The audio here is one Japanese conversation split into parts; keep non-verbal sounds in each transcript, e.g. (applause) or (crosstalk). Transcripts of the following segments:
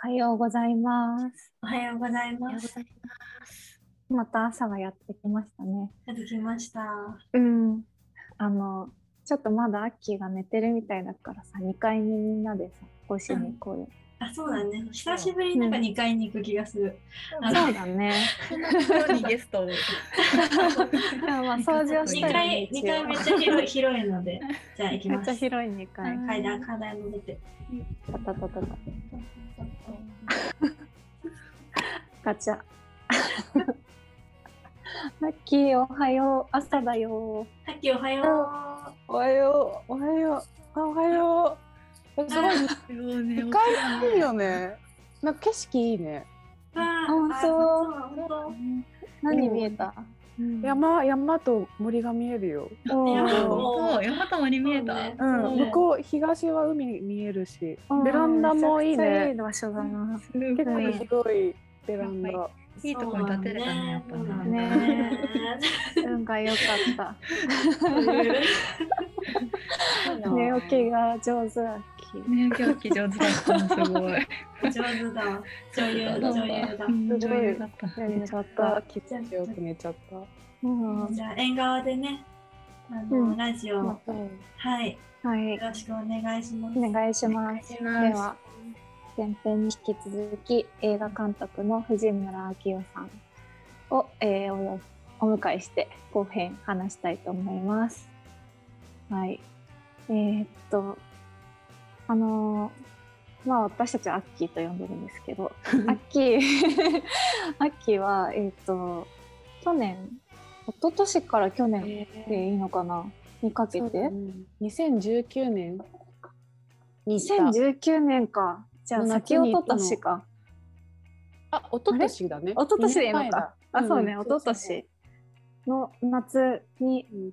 はようございます。おはようございます。また朝がやってきましたね。やってきました。うん。あの、ちょっとまだアッキーが寝てるみたいだからさ、2階にみんなでさ、起こしに行こうよ。あ、そうだね。久しぶりになんか2階に行く気がする。あそうだね。にゲストを。(laughs) まあ掃除をし2たい階、二階めっちゃ広い広いので、じゃあ行きめっちゃます。広い2階。階段、階段登って。タタタタタ。(laughs) ガチャ。(laughs) アッキーおはよう。朝だよ。さっきおはよう。おはよう、おはよう、あおはよう。すごい、ね2階いいよね。なんか景色いいね。あ本当あそう本当何見えた、山、山と森が見えるよ。お山と森見えた？向こう東は海見えるしう、んベランダもいいね。場所だな。結構広いベランダ。いいとこに建てれたね、やっぱ。ね運が良かった。(laughs) 寝起きが上手だっき。ね、今日上手だったの、すごい。上手だ。女優、女優だう。ん女優だった。寝ちゃっあた。気持ちよく寝ちゃった。うん。じゃあ縁側でね、あの、うんラジオ、はい、はいよ。ろしくお願いします。お願いします。では、前編に引き続き映画監督の藤村明夫さんを、えーおよお迎えして後編話したいと思います。はい。えーっと、あのーまあ私たちはアッキーと呼んでるんですけど、(laughs) アッキー、(laughs) アッキーは、えーっと、去年、一昨年から去年でいいのかな？にかけて、2019年に行った。2019年か。じゃあの先夏に行ったの。一昨年か。あ、一昨年だね。一昨年でいいのか。あ、そうね、うん一昨年。の夏に、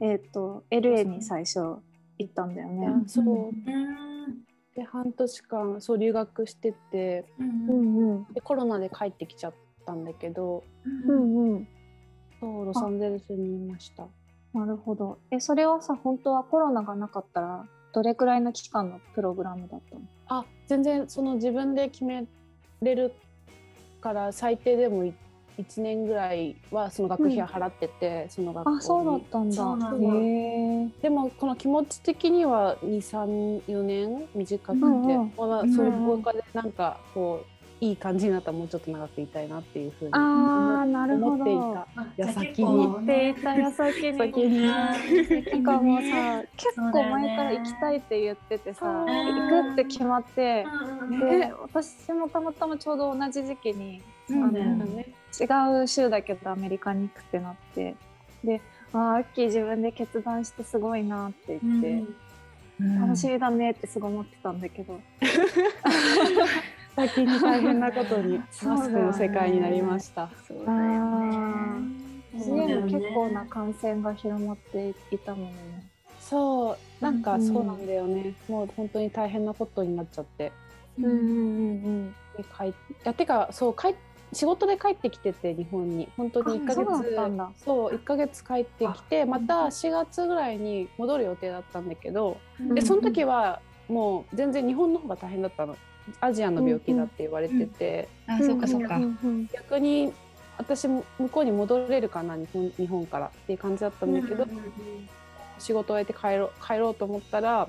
えっ、と、LA に最初行ったんだよね。あそう。うん。で半年間そう留学しててう。うんんうん。でコロナで帰ってきちゃったんだけどううん。んうん。そうロサンゼルスにいましたなるほど。え、それはさ、本当はコロナがなかったら、どれくらいの期間のプログラムだったの？あ全然その自分で決めれるから最低でも1年ぐらいはその学費は払ってて、その学校に。あ、そうだったんだ。でもこの気持ち的には234年短くて、うんうん。まあ、うんそういう他でなんかこういい感じになったらもうちょっと長くいたいなっていうふうにああ、なるほど。思っていた。あ矢先にじゃあ結構っていた矢先に。先にあなんかもうさ、結構前から行きたいって言っててさ、行くって決まって、うん。で、私もたまたまちょうど同じ時期に、違う州だけどアメリカに行くってなって、で、あーアッキー自分で決断してすごいなって言って、楽しみだねってすごい思ってたんだけど、(laughs) 先に大変なことにマスクの世界になりました。そうだよね。家も結構な感染が広まっていたもんね。そうなんかうんそうなんだよね、もう本当に大変なことになっちゃって。うんうんうん。で帰っいやてかそう帰っ仕事で帰ってきてて日本に。本当に1ヶ月そう1ヶ月帰ってきてまた4月ぐらいに戻る予定だったんだけどうん。でその時はもう全然日本の方が大変だったの。アジアの病気だって言われてて、あ、そうかそうか。ん。ん。逆に私も向こうに戻れるかな日本日本からっていう感じだったんだけど、仕事を終えて帰ろう帰ろうと思ったら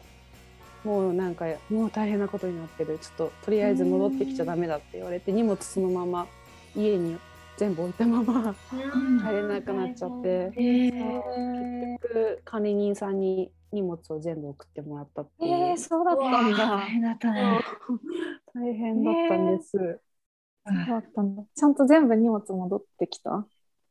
もうなんかもう大変なことになってる。ちょっととりあえず戻ってきちゃダメだって言われて荷物そのまま家に全部置いたまま帰れなくなっちゃって。結局管理人さんに荷物を全部送ってもらったっていう、えー、そうだったんだ。大。変だったね。大変だったんです、そうだったんだ。ちゃんと全部荷物戻ってきた？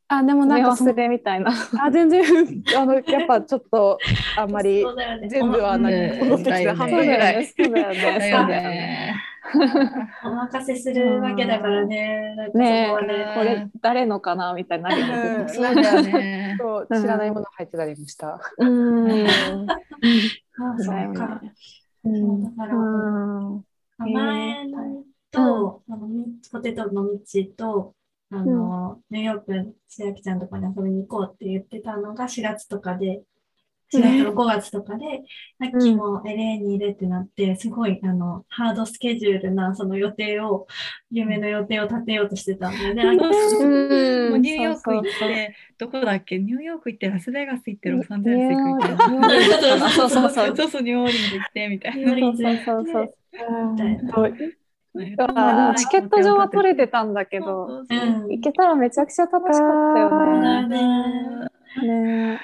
あでもなん目か忘れみたいな。あ全然 (laughs) あのやっぱちょっとあんまり全部はなうん。く戻ってきてだよね。半分ぐらい。そうだよね。(laughs) お任せするわけだからね。ねこはねえ、これ誰のかなみたいになるよね。(laughs) そうだよね。そう知らないもの入ってたりもした。うん。あそうかうだから、うん。甘えんと、あのみポテトのみちと、あの、ニューヨーク、千秋ちゃんとかに遊びに行こうって言ってたのが4月とかで、4月とか5月とかで、さっきも LA にいるってなって、すごい、あの、ハードスケジュールな、その予定を、夢の予定を立てようとしてたんだよね。あもうニューヨーク行っそうそうそう。て、どこだっけ？ニューヨーク行って、ラスベガス行って、ロサンゼルス行くみたいニューヨークな。そうそうそう。そうそう、ニューオーリンズ行ってみたいニューオーリンズそうそうそう。いチケット上は取れてたんだけど、そうそうそううん。行けたらめちゃくちゃ楽しかったよね。ね。ね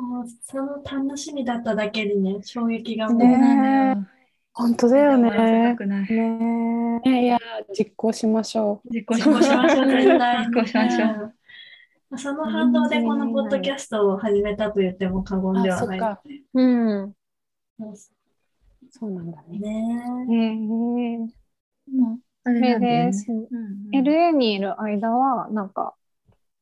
もうその楽しみだっただけでね、衝撃がもう。本当だよね。ねねいや、実行しましょ実行し実行しましょう、絶対。実行しましょう。うんその反動でこのポッドキャストを始めたと言っても過言ではない。うん。う。そうなんだね。ねへえ。もうあれで、うんうん LA にいる間は、なんか、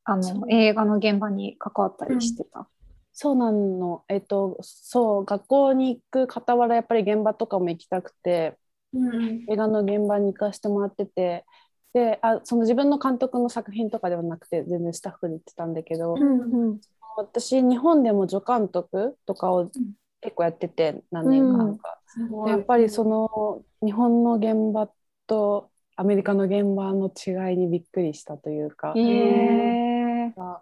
あの、映画の現場に関わったりしてた。そうなの。えっと、そう、学校に行く傍ら、やっぱり現場とかも行きたくて、うん映画の現場に行かせてもらってて、で、あ、その自分の監督の作品とかではなくて、全然スタッフで行ってたんだけど、うんうん。私、日本でも助監督とかを結構やってて、何年間か。すごいでやっぱりその日本の現場とアメリカの現場の違いにびっくりしたというか、へえ。うん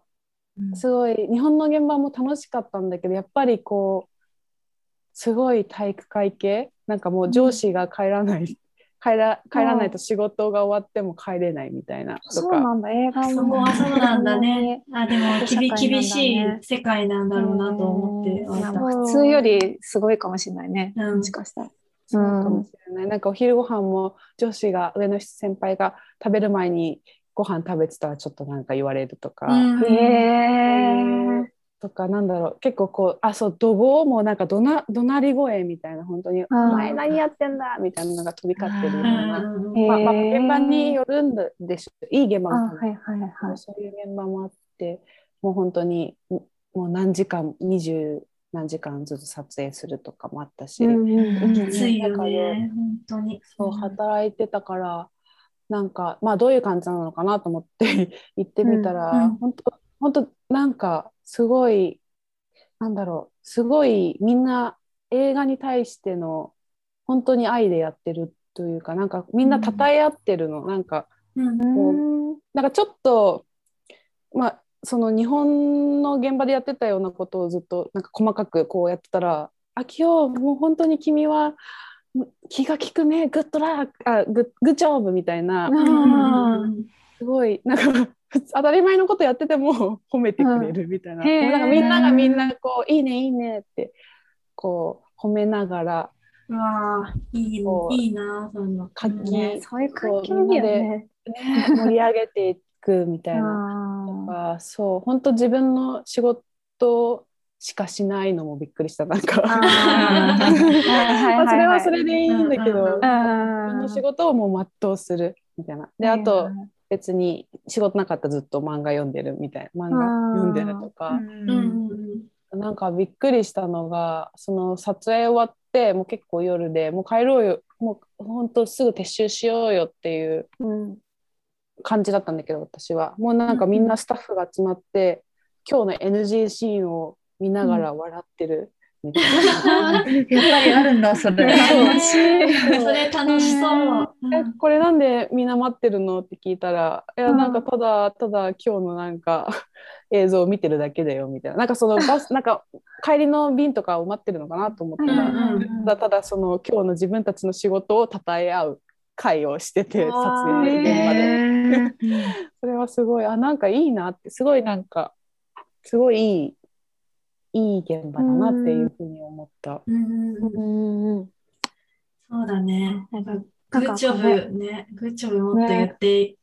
すごい。日本の現場も楽しかったんだけどやっぱりこうすごい体育会系？なんかもう上司が帰らない、(laughs) 帰ら帰らないと仕事が終わっても帰れないみたいなとか、そうなんだ、映画そこも。はそうなんだね。(laughs) あ、でも厳厳しい世界なんだろうなと思って。普通よりすごいかもしれないね。うん。もしかしたら。そうかもしれない、なんかお昼ご飯も上司が上の先輩が食べる前にご飯食べてたらちょっとなんか言われるとか。うんへえ。とかなんだろう結構こうあそう怒号もなんか怒な怒鳴り声みたいな本当に「お前何やってんだ!」みたいなのが飛び交ってるような、まあまあ、現場によるんでしょいい現場あ、もはいはいはい。そういう現場もあってもう本当にもう何時間二十何時間ずつ撮影するとかもあったし、うんうんうんきついよね、本当に。そう働いてたからなんかまあどういう感じなのかなと思って (laughs) 行ってみたら、うんうん。本当本当なんかすごいなんだろうすごいみんな映画に対しての本当に愛でやってるというかなんかみんな称え合ってるの、なんかうん。うんなんかちょっとまあその日本の現場でやってたようなことをずっとなんか細かくこうやってたら「あきよもう本当に君は気が利くね。グッドラックあグッグッジョブ」みたいな。うん。すごい。なんか当たり前のことやってても (laughs) 褒めてくれるみたいな,、なんかみんながみんなこう「いいねいいね」ってこう褒めながら。うわあ、いいいいな、その。活気、ねそういう環境いいよね。ね、盛り上げていくみたいな。ああそう。本当自分の仕事しかしないのもびっくりしたなんか。それはそれでいいんだけど、うんの仕事をもう全うするみたいな。であと別に仕事なかったらずっと漫画読んでるみたいな。漫画読んでるとか、うなんかびっくりしたのがその撮影終わってもう結構夜でもう帰ろうよ。もう本当すぐ撤収しようよっていううん。感じだったんだけど私は。もうなんかみんなスタッフが集まって、今日の NG シーンを見ながら笑ってるみたいな。(laughs) やっぱりあるんだ、(laughs) それ。楽しい。(laughs) それ楽しそう。えこれなんでみんな待ってるのって聞いたら「いやうんなんかただただ今日のなんか映像を見てるだけだよ」みたいななんかそのバスなんか帰りの便とかを待ってるのかなと思ったら、うんうんただただその今日の自分たちの仕事を称え合う会をしてて撮影現場で。へそれはすごいあなんかいいなってすごいなんかすごいいいいい現場だなっていうふうに思った。うんうんうんうん。うんそうだね。なんか、グッジョブね、グッジョブもっと言って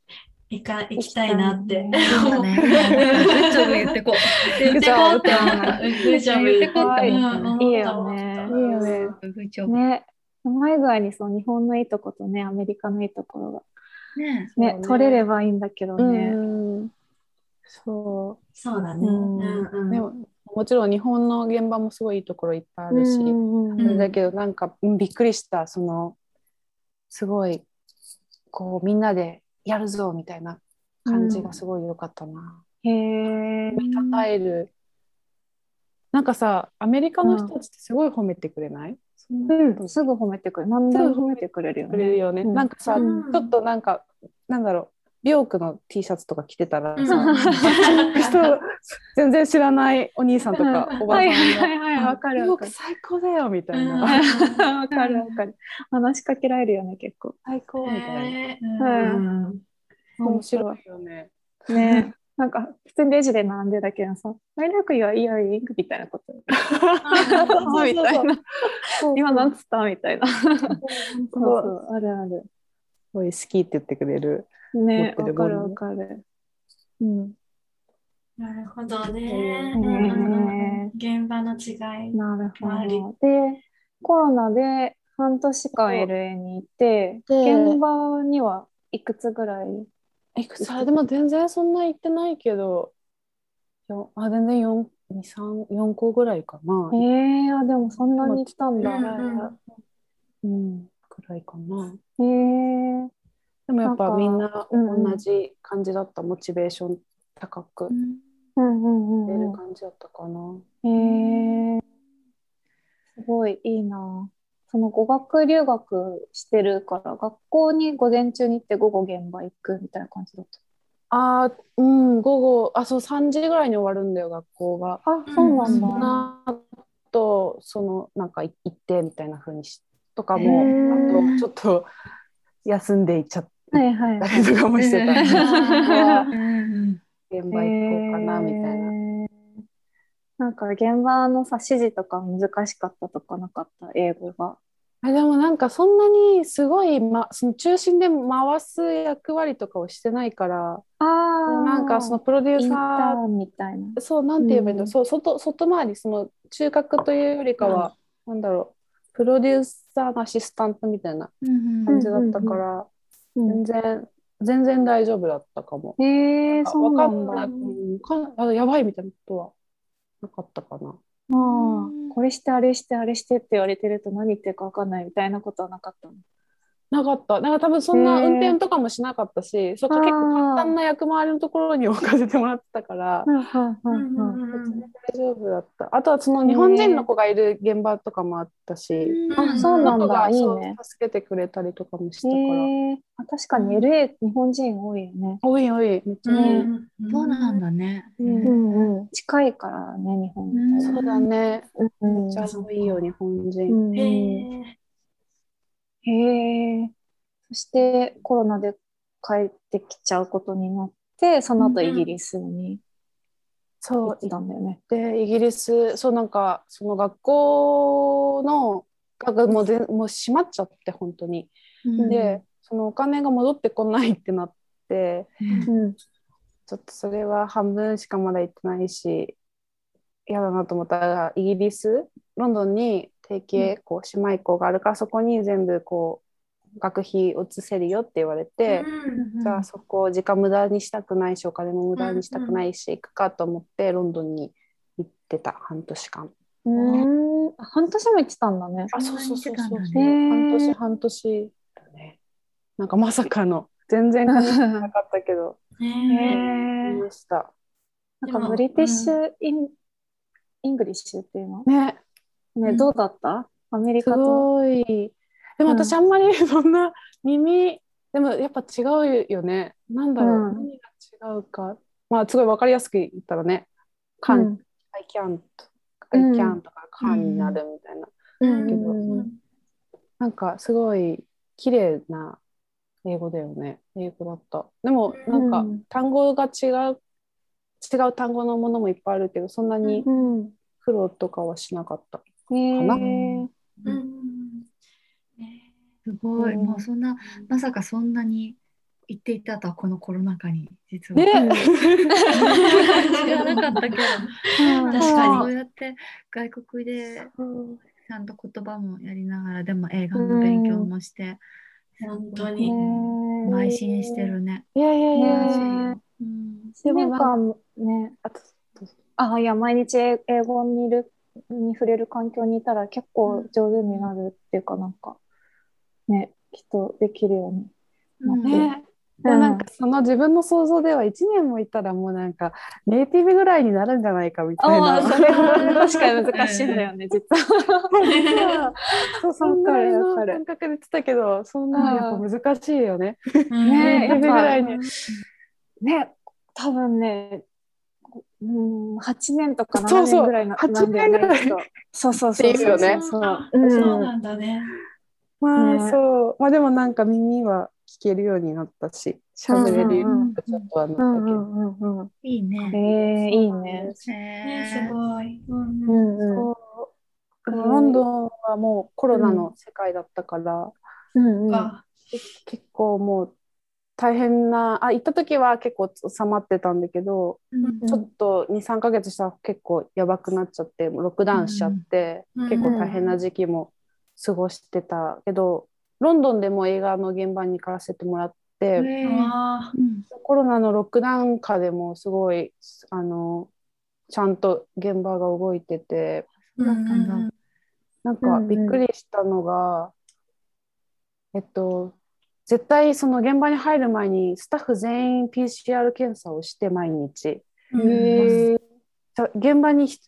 いか、いきたいなって。行きそうだね。グッジョブ言ってこう。言ってこうって思った。グッジョブ。言ってこうってうん思った思ったいいよねいいよね。グッジョブ。ね、うまい具合にそう日本のいいとことね、アメリカのいいところねがね、そうね取れればいいん。だけどね。うん。そそうだね。もちろん日本の現場もすごいいいところいっぱいあるし、うんうんうんだけどなんかうんびっくりしたそのすごいこうみんなでやるぞみたいな感じがすごい良かったな。へえ。称えるなんかさアメリカの人たちってすごい褒めてくれない、うん、すぐ褒めてくれる。何でも褒めてくれるよね。ね、うんなんかさ、うんちょっとなんかなんだろう美容区の T シャツとか着てたらさ、うん。人全然知らないお兄さんとかおばはいさんがはいはい、わか美容区。最高だよみたいな、うん。わかるわかる。話しかけられるよね、結構。最高みたいな、へうん。面白い。よね。ねなんか、普通にレジで並んでだけどさ、大学いはいいよいいみたいなこと。みたいな今なんつった？みたいな。そうあるある。ごい好きって言ってくれるね、わかるわかる。うん。なるほどね。うんうん現場の違い。なるほど。で、コロナで半年間 LA にいて、で現場にはいくつぐらいいくつ？あでも全然そんな行ってないけどよあ全然 4, 2 3 4個ぐらいかなええあ、でもそんなに来たんだ。うんうんくらいかなへえでもやっぱみんなうんうん同じ感じだった、モチベーション高くうんうん出うんる感じだったかな、うん。へえすごいいいな。その語学留学してるから、学校に午前中に行って午後現場行くみたいな感じだっあーうん午後あそう3時ぐらいに終わるんだよ学校がた。あ、そうなんそだ。の後そのなんか行ってみたいな風にしとかへもーあとちょっと休んでいっちゃっはいはい。はい。たりとかもしてた、現場行こうかなみたいな。へー。なんか現場のさ、指示とか難しかったとかなかった、英語が。あでもなんかそんなにすごい、ま、その中心で回す役割とかをしてないからああ、なんかそのプロデューサーンみたいな。ーそうなんて言えばいいんだろう、うん。そう外外回りその中核というよりかは、なんだろう。プロデューサーのアシスタントみたいなうん感じだったから、うん全然全然大丈夫だったかも。へえ、そうわなんだ。かあやばいみたいなことはなかったかな。ああ、これしてあれしてあれしてって言われてると何言ってるか分かんないみたいなことはなかったの？なかった。なんか多分そんな運転とかもしなかったし、そっか結構簡単な役回りのところに置かせてもらってたから、うんうんうんうん大丈夫だった。あとはその日本人の子がいる現場とかもあったし、あ、そうなんだ。子がそういいね。助けてくれたりとかもしたから。確かに LA 日本人多いよね。多い多い、めっちゃ多い。そうなんだね。うんうん。近いからね、日本。そうだね。うんめっちゃ多いよ、日本う人。んうんへへえ。そしてコロナで帰ってきちゃうことになって、その後イギリスに行っ、たんだよね。で、イギリス、そうなんか、その学校の、がもうぜもう閉まっちゃって、本当に。うんで、そのお金が戻ってこないってなって、うん。ちょっとそれは半分しかまだ行ってないし、嫌だなと思ったら、イギリス、ロンドンに提携、こう、姉妹校があるから、そこに全部、こう、学費移せるよって言われて、じゃあそこ時間無駄にしたくないしお金も無駄にしたくないし、行くかと思ってロンドンに行ってた半年間。うん。あ半年も行ってたんだね。あそうそうそうそう半年半年だね。なんかまさかの全然感じなかったけどへえ。えい。ました。なんか British in、English っていうの？ねね、うんどうだった？アメリすカと？ごい。でも私あんまり (laughs) そんな耳でもやっぱ違うよね。なんだろう、うん何が違うか。まあすごいわかりやすく言ったらね。カン、うん I can't, う I ん can とか、カンになるみたいな。うんけどうんなんかすごい綺麗な英語だよね。英語だった。でもなんかうん単語が違う、違う単語のものもいっぱいあるけど、そんなにうん。苦労とかはしなかった。へえかなうんすごい、うん。もうそんな、まさかそんなに言っていたとは、このコロナ禍に、実は。ね。知らなかったけど、確かに。そうやって外国でちゃんと言葉もやりながら、でも映画の勉強もして、本当へに。ー邁進してるね。いやいやいや。ねうん。1年間ね、あとあ、いや、毎日英英語にいる、に触れる環境にいたら結構上手になるっていうかなんか、ね、きっとできるようになって。なんかその自分の想像では1年もいたらもうなんかネイティブぐらいになるんじゃないかみたいな。それは確かに難しいんだよね、(laughs) 実は。そうそんぐらいの感覚で言ってたけどそんなやっぱ難しいよね。ねネイティブぐらいに。ね、多分ね、うん、8年とか7そうそう。年ぐらいな8なんだよね年ぐらいきっとそうそうそう。っていうよね。そう。なんだね。まあ、ね。そう。まあでもなんか耳は聞けるようになったし喋れるようにちょっとはなったけど。いいね。えー、いいね。へね、ーすごい。うんロンドンはもうコロナの世界だったから、うんうん。か。結構もう大変なあ行った時は結構収まってたんだけど、うん。ちょっと23ヶ月したら結構やばくなっちゃってロックダウンしちゃって、うん。結構大変な時期も過ごしてたけど、ロンドンでも映画の現場に行かせてもらって、コロナのロックダウン下でもすごいあのちゃんと現場が動いててうん。なんかびっくりしたのが、えっと絶対その現場に入る前にスタッフ全員 PCR 検査をして毎日。現場にひ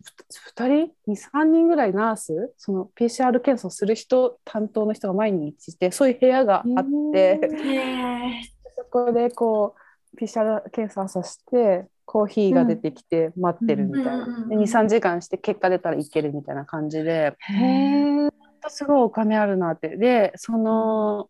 2人23人ぐらいナースその PCR 検査をする人担当の人が毎日いてそういう部屋があって、へそこでこう PCR 検査させてコーヒーが出てきて待ってるみたいな、うんうんうんで23時間して結果出たらいけるみたいな感じで。へー。すごいお金あるなって。でその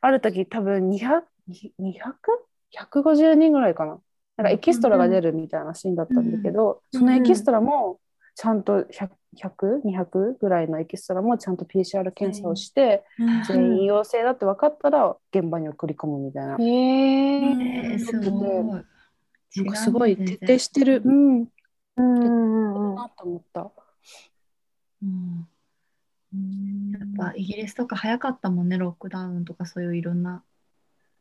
ある時多分200150人ぐらいかななんかエキストラが出るみたいなシーンだったんだけど、うんそのエキストラもちゃんと100200ぐらいのエキストラもちゃんと PCR 検査をして、ー全員陽性だって分かったら現場に送り込むみたいな。へーえーすごい。なんかすごい徹底してる。うん。うんうんうんなと思った。うんやっぱイギリスとか早かったもんね、ロックダウンとかそういういろんな。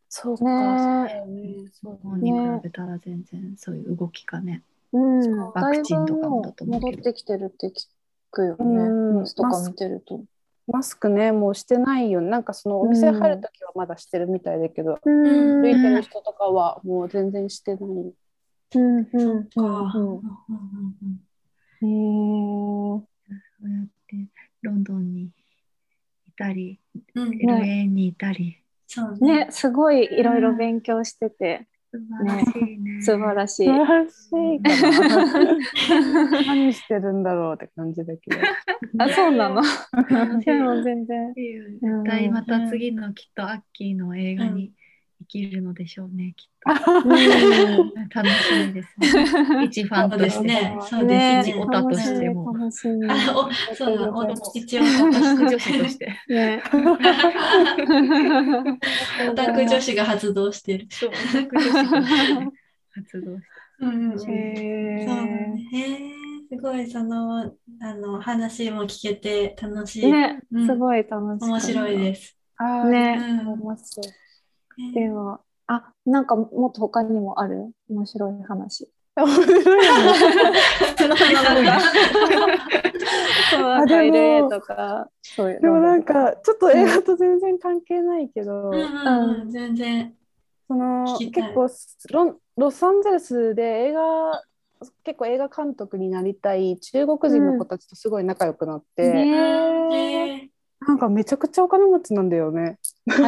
そうか。ねそうね。に比べたら全然そういう動きがね。うん、ワクチンとかもだと思う戻ってきてるって聞くよね。うん。ニュースとか見てると。マスクね、もうしてないよね。なんかそのお店入るときはまだしてるみたいだけど、うん。歩いてる人とかはもう全然してない。うん。うん。うん。か。うん。へー。そうやってロンドンにいたり、うんうん LA にいたり。そうね。ね、すごいいろいろ勉強してて、素晴らしいね。素晴らしい。素晴らしい。(laughs) 何してるんだろうって感じだけど。(laughs) あ、そうなの？でも全然。絶対また次のきっとアッキーの映画に生きるのでしょうね、きっと。楽しみですね。一ファンとして。ね。そうねですね。オタとしても楽しそう一応オタク女子として。(laughs) オタク女子が発動してる。そう、オタク女子として活動して。うんうんうんへそうすごいそのあの話も聞けて楽しい。ね、うんすごい楽しい。面白いです。あねうん。では、あ、なんかもっと他にもある？面白い話。面白いよね (laughs) そう、あでも。でもなんかちょっと映画と全然関係ないけど、うんうんうん、全然。その結構ロンロサンゼルスで映画結構映画監督になりたい中国人の子たちとすごい仲良くなって、ねへなんかめちゃくちゃお金持ちなんだよね。そう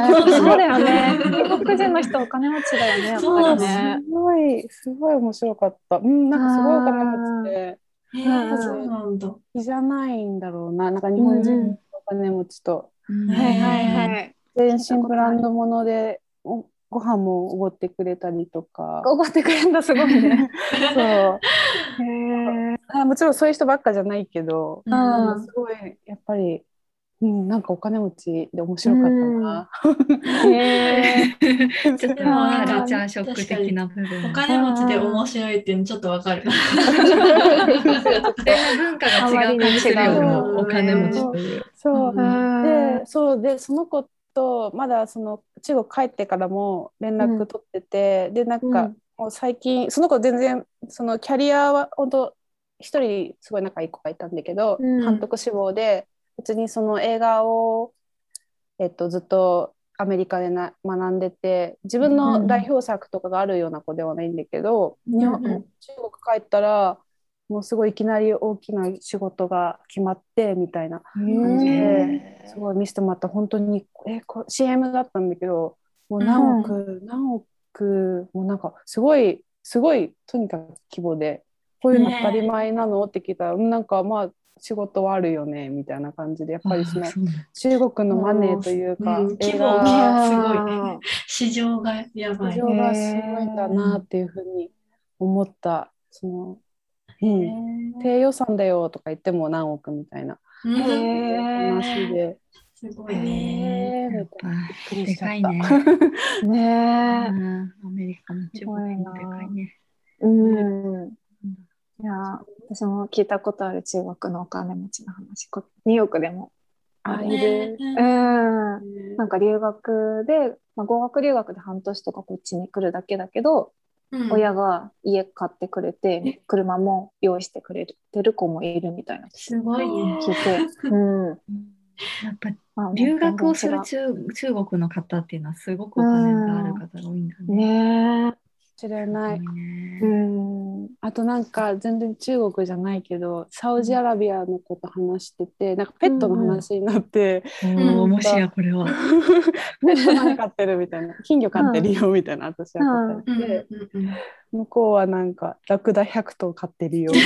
だよね。外国人の人お金持ちだよね、やっぱりね。すごいすごい面白かった。うんなんかすごいお金持ちでーへうんーそうなんだ。比じゃないんだろうななんか日本人のお金持ちとうんはいはいはい。全身ブランド物でおご飯もおごってくれたりとか。おごってくれるんだ、すごいね。(laughs) そうへえ。あもちろんそういう人ばっかじゃないけど、うんうんすごいやっぱり、うん、なんかお金持ちで面白かったな。(laughs) へえ。ちょっとカルチャーショック的な部分。お金持ちで面白いっていうのちょっとわかる。文化が違う感じするよね、うんお金持ちという。そう、うんでそうでその子とまだその中国帰ってからも連絡取ってて、でなんか、うんもう最近その子全然そのキャリアは本当一人すごい仲いい子がいたんだけど、うん監督志望で別にその映画を、えっと、ずっとアメリカでな学んでて自分の代表作とかがあるような子ではないんだけど、うんうん。中国帰ったらもうすごいいきなり大きな仕事が決まってみたいな感じですごい見せてもらった。本当にえこ CM だったんだけどもう何億、何億もうなんかすごいすごいとにかく規模でこういうの当たり前なの？って聞いたら、うんなんかまあ仕事はあるよねみたいな感じでやっぱりその中国のマネーというか、うん映規模が画すごいね。(laughs) 市場がやばい。市場がすごいんだなっていうふうに思ったその、うん、低予算だよとか言っても何億みたいな話で、すごいね。でかいね。ねアメリカも中国もでかいね。うん。いや、私も聞いたことある中国のお金持ちの話。こニューヨークでも。あいる。うん。なんか留学で、まあ、語学留学で半年とかこっちに来るだけだけど、うん親が家買ってくれて、車も用意してくれてる子もいるみたいなすごいね。聞いて。うん。やっぱまあ留学をする中中国の方っていうのはすごくお金がある方が多いんだね。ね知らない。うん。あとなんか全然中国じゃないけどサウジアラビアのこと話しててなんかペットの話になって、おーもしやこれは。(laughs) ペット何飼ってるみたいな金魚飼ってるよみたいな私は答えうんて、うんうん向こうはなんかラクダ100頭飼ってるよペ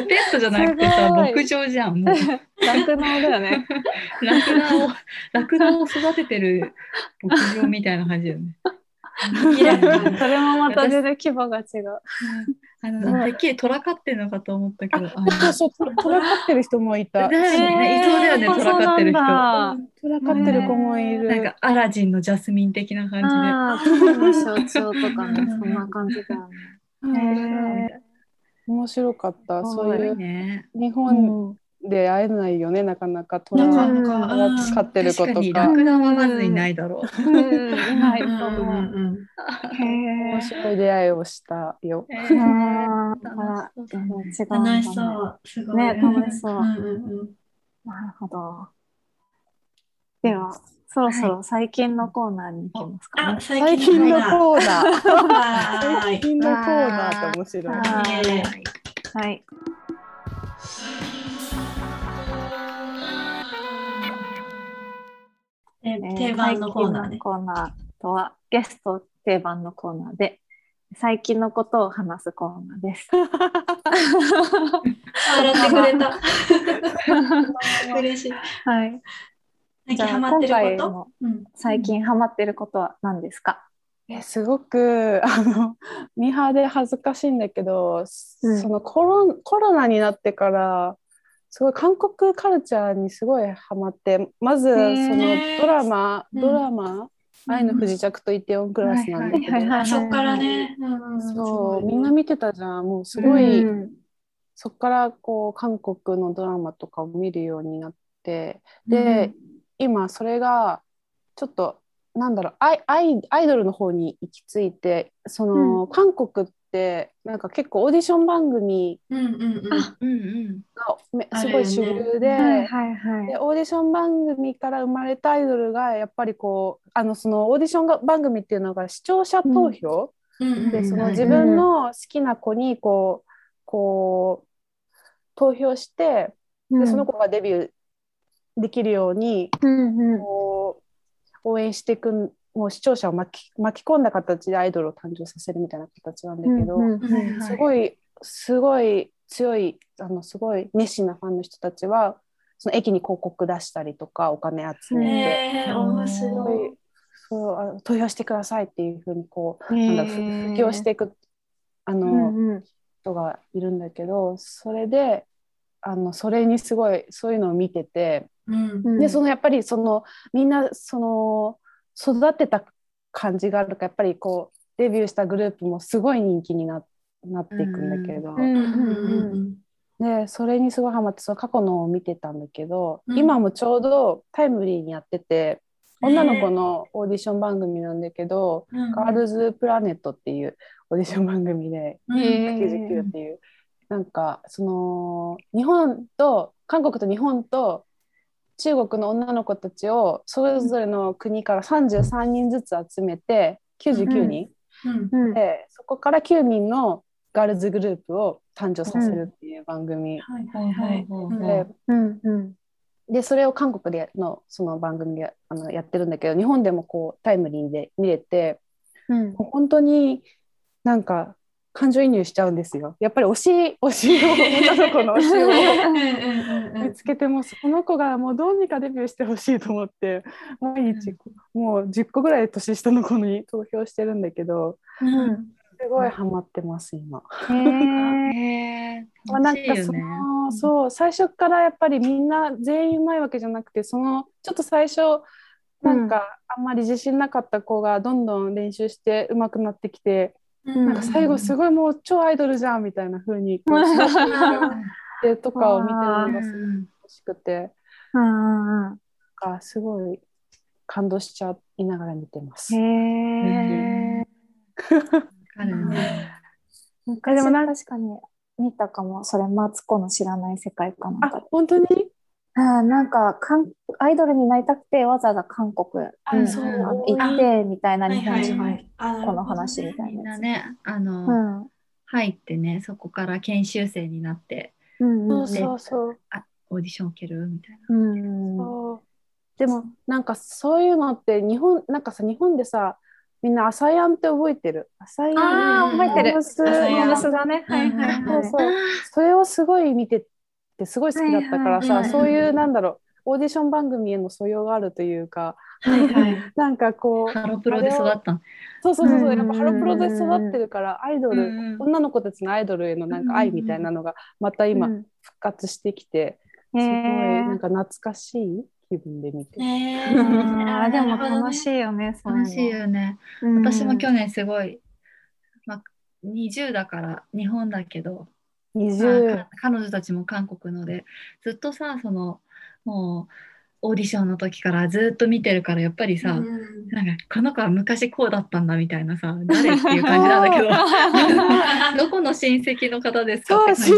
ットじゃなくてさ牧場じゃん。もう酪農だよね。(laughs) ラクダをラクダを育ててる牧場みたいな感じだよね。明らかにそれもまた全然規模が違う。あのてっきり虎飼ってるのかと思ったけど、あのそうそうトラトラ飼ってる人もいた。だよね。いそうだよねえー虎飼ってる人。そうなんだ。トラ飼ってる子もいる、なんかアラジンのジャスミン的な感ああ、友の象徴とかね、そんな感じだよね。面白かった。そういうね。日本で会えないよねなかなか。トラが飼ってる子確か。にとかラクダはまずいないだろう。うん、いないとう面白い出会いをしたよ。楽しそう。うんだね楽しそう。すごい。ね楽しそう。なるほど。では、そろそろ最近のコーナーに行きますかね。あ、。最最近近ののコーナー。は最近のコーナーって面白い。はーい。定番のコーナーね。コーナーとは、ゲスト定番のコーナーで、最近のことを話すコーナーです。笑ってくれた。嬉しい。はい。最じゃあ近ハマってること？最近ハマってることは何ですか？えすごくあのミーハーで恥ずかしいんだけど、うんそのコロコロナになってからすごい韓国カルチャーにすごいハマってまずそー。のドラマ、うん。ドラマ「愛の不時着とイテウォンクラス」なんだけど、はいはいはいあそっからね。うんうんそうみんな見てたじゃん。もうすごい、うんそっからこう韓国のドラマとかを見るようになってで、今それがちょっとなんだろうアイアイアイドルの方に行き着いてその、韓国ってなんか結構オーディション番組。がすごい主流で,、はいはいはい。で。オーディション番組から生まれたアイドルがやっぱりこうあのそのオーディションが番組っていうのが視聴者投票、うんうんでそのはい。自分の好きな子にこうこう投票してでその子がデビューできるようにこう応援していくもう視聴者を巻き巻き込んだ形でアイドルを誕生させるみたいな形なんだけど、すごいすごい強いあのすごい熱心なファンの人たちはその駅に広告出したりとかお金集めて、面すご白い。いそうあ投票してくださいっていうふうにこう、なんだふ布教していくあの、うんうん。人がいるんだけどそれであのそれにすごいそういうのを見てて、うんうん。でそのやっぱりそのみんなその育ってた感じがあるからやっぱりこうデビューしたグループもすごい人気にななっていくんだけど、でそれにすごいハマってその過去のを見てたんだけど、うん。今もちょうどタイムリーにやってて女の子のオーディション番組なんだけど、うん。ガールズプラネットっていうオーディション番組でうん。へー99っていう、なんかその日本と韓国と日本と中国の女の子たちをそれぞれの国から33人ずつ集めて99人、うんうん。でそこから9人のガールズグループを誕生させるっていう番組、でそれを韓国でのその番組であのやってるんだけど日本でもこうタイムリーで見れて本当になんか感情移入しちゃうんですよ。やっぱり推し推しの女の子の推しを (laughs) 見つけてもこの子がもうどうにかデビューしてほしいと思って毎日もう10個ぐらい年下の子に投票してるんだけどうんすごいハマってます今。へーへえ (laughs) まあ、なんかそ。のそう最初からやっぱりみんな全員うまいわけじゃなくてそのちょっと最初なんかあんまり自信なかった子がどんどん練習してうまくなってきて、うんなんか最後すごいもう超アイドルじゃんみたいな風に (laughs) こう育ってとかを見てるのがすごい楽しくてなんかすごい感動しちゃいながら見てます。へえ。(laughs) わかるね。昔でも確かに見たかも。それ、マツコの知らない世界かなんあか。本当に？あなんかかん、アイドルになりたくて、わざわざ韓国にあそうあの行って、みたいな日本人この話みたいなね、あうの、ん。入ってね、そこから研修生になって、うんうんそうそうそう。オーディション受けるみたいな。うんでもなんかそういうのって日本なんかさ日本でさみんなアサヤンって覚えてる？アサヤンああ、覚えてる。モームスアサヤンモームスだね。はいはいはい。そうそうそれをすごい見ててすごい好きだったからさ、そういうなんだろうオーディション番組への素養があるというかはいはい。(laughs) なんかこうハロプロで育ったの？そうそうそうそううんやっぱハロプロで育ってるからアイドル、うん女の子たちのアイドルへのなんか愛みたいなのがまた今うん復活してきて、すごいなんか懐かしい気分で見てる。ねうんあーでも楽しい。いよね。楽しいよね。うん私も去年すごい、まあ、20だから日本だけど、まあ20か彼女たちも韓国のでずっとさそのもうオーディションの時からずっと見てるからやっぱりさ、うん。なんかこの子は昔こうだったんだみたいなさ誰っていう感じなんだけど (laughs) どこの親戚の方ですかって感じ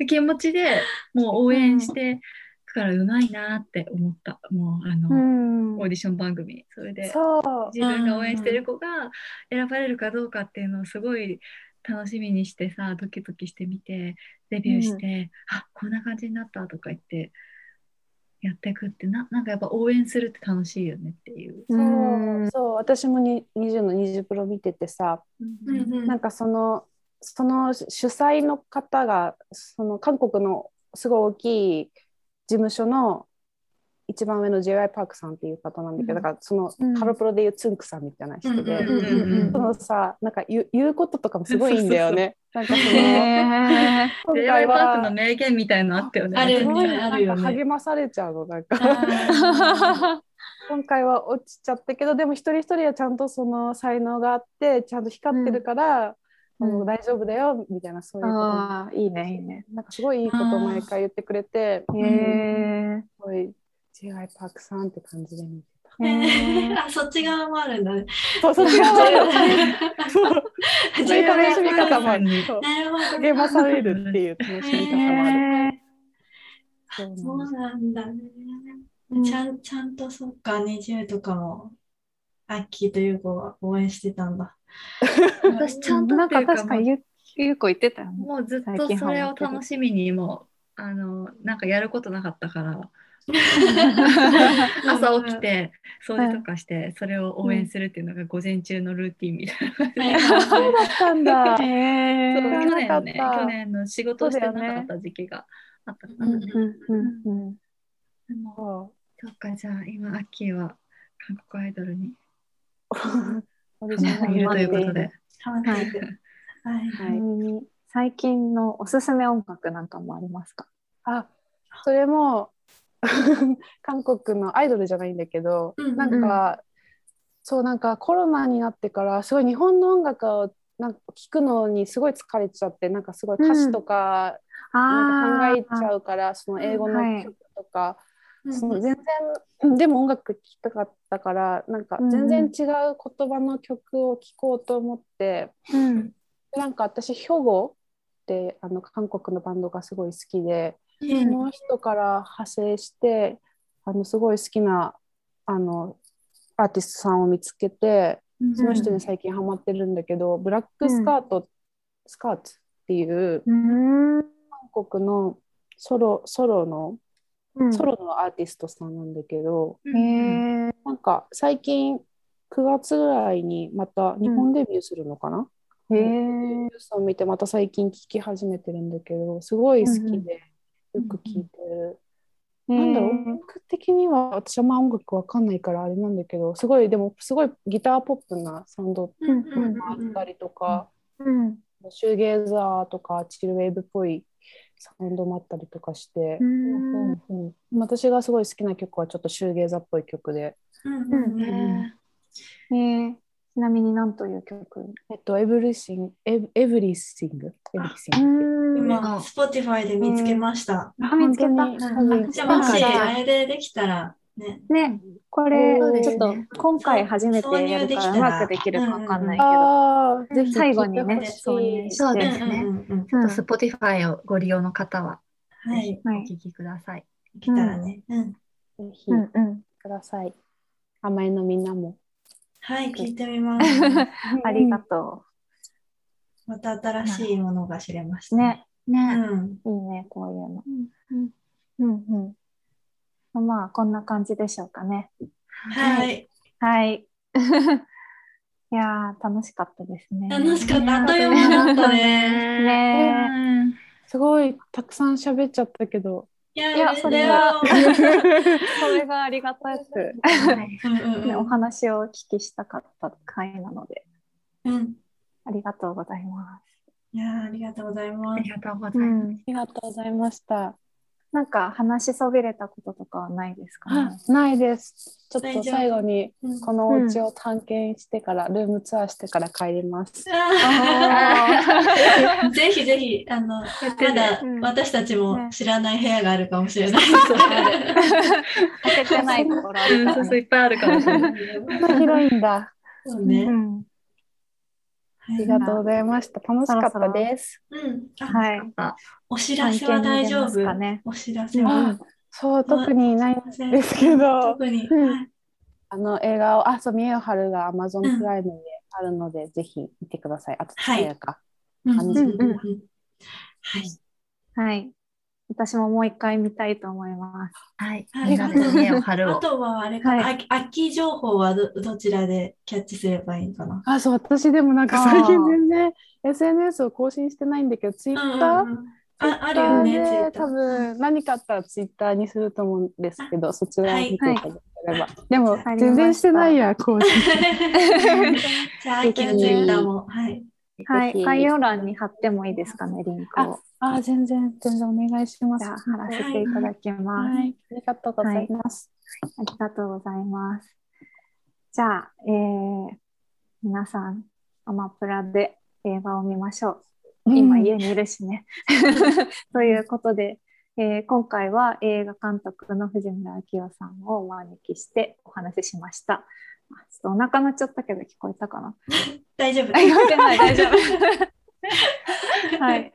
の気持ちでもう応援してくからうまいなって思った。もうあの、うん。オーディション番組。それで自分が応援してる子が選ばれるかどうかっていうのをすごい楽しみにしてさドキドキしてみてデビューして、あこんな感じになったとか言ってやっていくってななんかやっぱ応援するって楽しいよねっていう。そううん。そう私もに20の20プロ見ててさ、うんうん。なんかそのその主催の方がその韓国のすごい大きい事務所の一番上の j y パークさんっていう方なんだけど、うんだからその、うんハロプロでいうツンクさんみたいな人で、そのさなんか言う言うこととかもすごいいいんだよね。なんかそのへー今 j 回 y パークのは名言みたいのあったよね。あるすごいあるよねなんか励まされちゃうのなんか。あ (laughs) 今回は落ちちゃったけどでも一人一人はちゃんとその才能があってちゃんと光ってるから、うんもう大丈夫だよみたいなそういうこといいね、いいね。なんかすごいいいことを毎回言ってくれてへえ。すごい J.I. パークさんって感じで見てた。ーへー (laughs) あ、そっち側もあるんだね。そうそっちが (laughs) そうそうそういう楽しみ方もある。励まされるっていう楽しみ方もある。へそうそうなんだね。うんちゃん、ちゃんとそっか、20とかも、アッキーとユーコは応援してたんだ。私ちゃんとなんかか確かにゆゆうこ言ってたよね。もうずっとそれを楽しみにもうあのなんかやることなかったから (laughs) 朝起きて掃除とかしてそれを応援するっていうのが午前中のルーティンみたいな。そうだったんだ。へ (laughs) そうー去年ね知らなかった去年の仕事をしてなかった時期があったからね。でもそそっかじゃあ今アッキーは韓国アイドルに (laughs) いるということで。ハマっているはい。ちなみに最近のおすすめ音楽なんかもありますか？あそれも (laughs) 韓国のアイドルじゃないんだけど、うんうんなんか、そうなんかコロナになってからすごい日本の音楽をなんか聞くのにすごい疲れちゃってなんかすごい歌詞とかなんか考えちゃうから、その英語の曲とか、その全然でも音楽聴きたかったからなんか全然違う言葉の曲を聴こうと思って、うん。でなんか私兵庫ってあの韓国のバンドがすごい好きで。その人から派生してあのすごい好きなあのアーティストさんを見つけてその人に最近ハマってるんだけど、ブラックスカート、スカートっていううん。韓国のソロソロのうん。ソロのアーティストさんなんだけど、へえなんか最近9月ぐらいにまた日本デビューするのかな、へえニュースを見てまた最近聴き始めてるんだけどすごい好きでよく聴いてる、なんだろう音楽的には私はまあ音楽わかんないからあれなんだけどすごいでもすごいギターポップなサウンドうんうんがあったりとか、うん。シューゲーザーとかチルウェーブっぽいサウンドもあったりとかして、うん。うん私がすごい好きな曲はちょっとシューゲーザーっぽい曲で、うんうんへえちなみに何という曲？えっと、 Everything、Everything、Everything。今、Spotify で見つけました。あ見つけた本当に多分じゃあ、もし、あれでできたら、ね。ねこれちょっと今回初めてやるからうまくできるかわかんないけどああ、ぜひ最後にねそうですねうんうんうんちょっと Spotify をご利用の方は、はい。はいお聞きください。できたらね。うん。ぜひうんうんください。甘えのみんなも。はい、聞いてみます。(laughs) ありがとまた新しいものが知れました。うねうね。ん。いいねこういうのうんうんまあこんな感じでしょうかねはい。はい (laughs) いやー楽しかったですね楽しかった。あっという間だったね。ねうんすごいたくさん喋っちゃったけど。いやいやそれは (laughs) それがありがたく、うんうんね、おうん話をお聞きしたかった回なのでうん。ありがとうございます。いや、ありがとうございますあり。がとうございます。ありがとうございました。なんか話しそびれたこととかはないですかあね。ないです。ちょっと最後にうんこのお家を探検してから、ルームツアーしてから帰ります。(laughs) あぜひぜひ、あの、まだうん私たちも知らない部屋があるかもしれない。開けてないところあそうそう、いっぱいあるかもしれない。広いんだ。そうね。うんあありがとうございました。楽しかったです。うん。あはい。お知らせは大丈夫かねお知らせは。あそう、特にないんですけど、特に。あの映画を、あ、そう、見えを張るが Amazon うんプライムであるので、ぜひ見てください。あと、はいはい。はい。私ももう一回見たいと思います。はい。はいみんなで目を張るあを。(laughs) とはあれかな、はあ秋情報はどどちらでキャッチすればいいのかな？あ、そう、私でもなんかあー最近全然 SNS を更新してないんだけど、んうんうんああるよね、ツイッで多ター。分何かあったらツイッターにすると思うんですけど、そちらを見ていただければ。でもはい全然してないや、更新。(laughs) じゃあ、秋のツイッターも。はい。はい。概要欄に貼ってもいいですかね、リンクを。あー、全然、全然お願いします。じゃあ、貼らせていただきます。はい、ありがとうございます。ありがとうございます。じゃあ、えー、皆さん、アマプラで映画を見ましょう。今家にいるしね。(laughs) ということで、えー今回は映画監督の藤村明夫さんをお招きしてお話ししました。あちょっとお腹鳴っちゃったけど聞こえたかな？(laughs) 大丈夫。聞こえてない、(laughs) 大丈夫。(laughs) はい。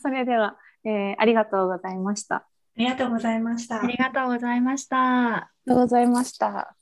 それでは、えーありがとうございました。ありがとうございましたあ。りがとうございました。ありがとうございました。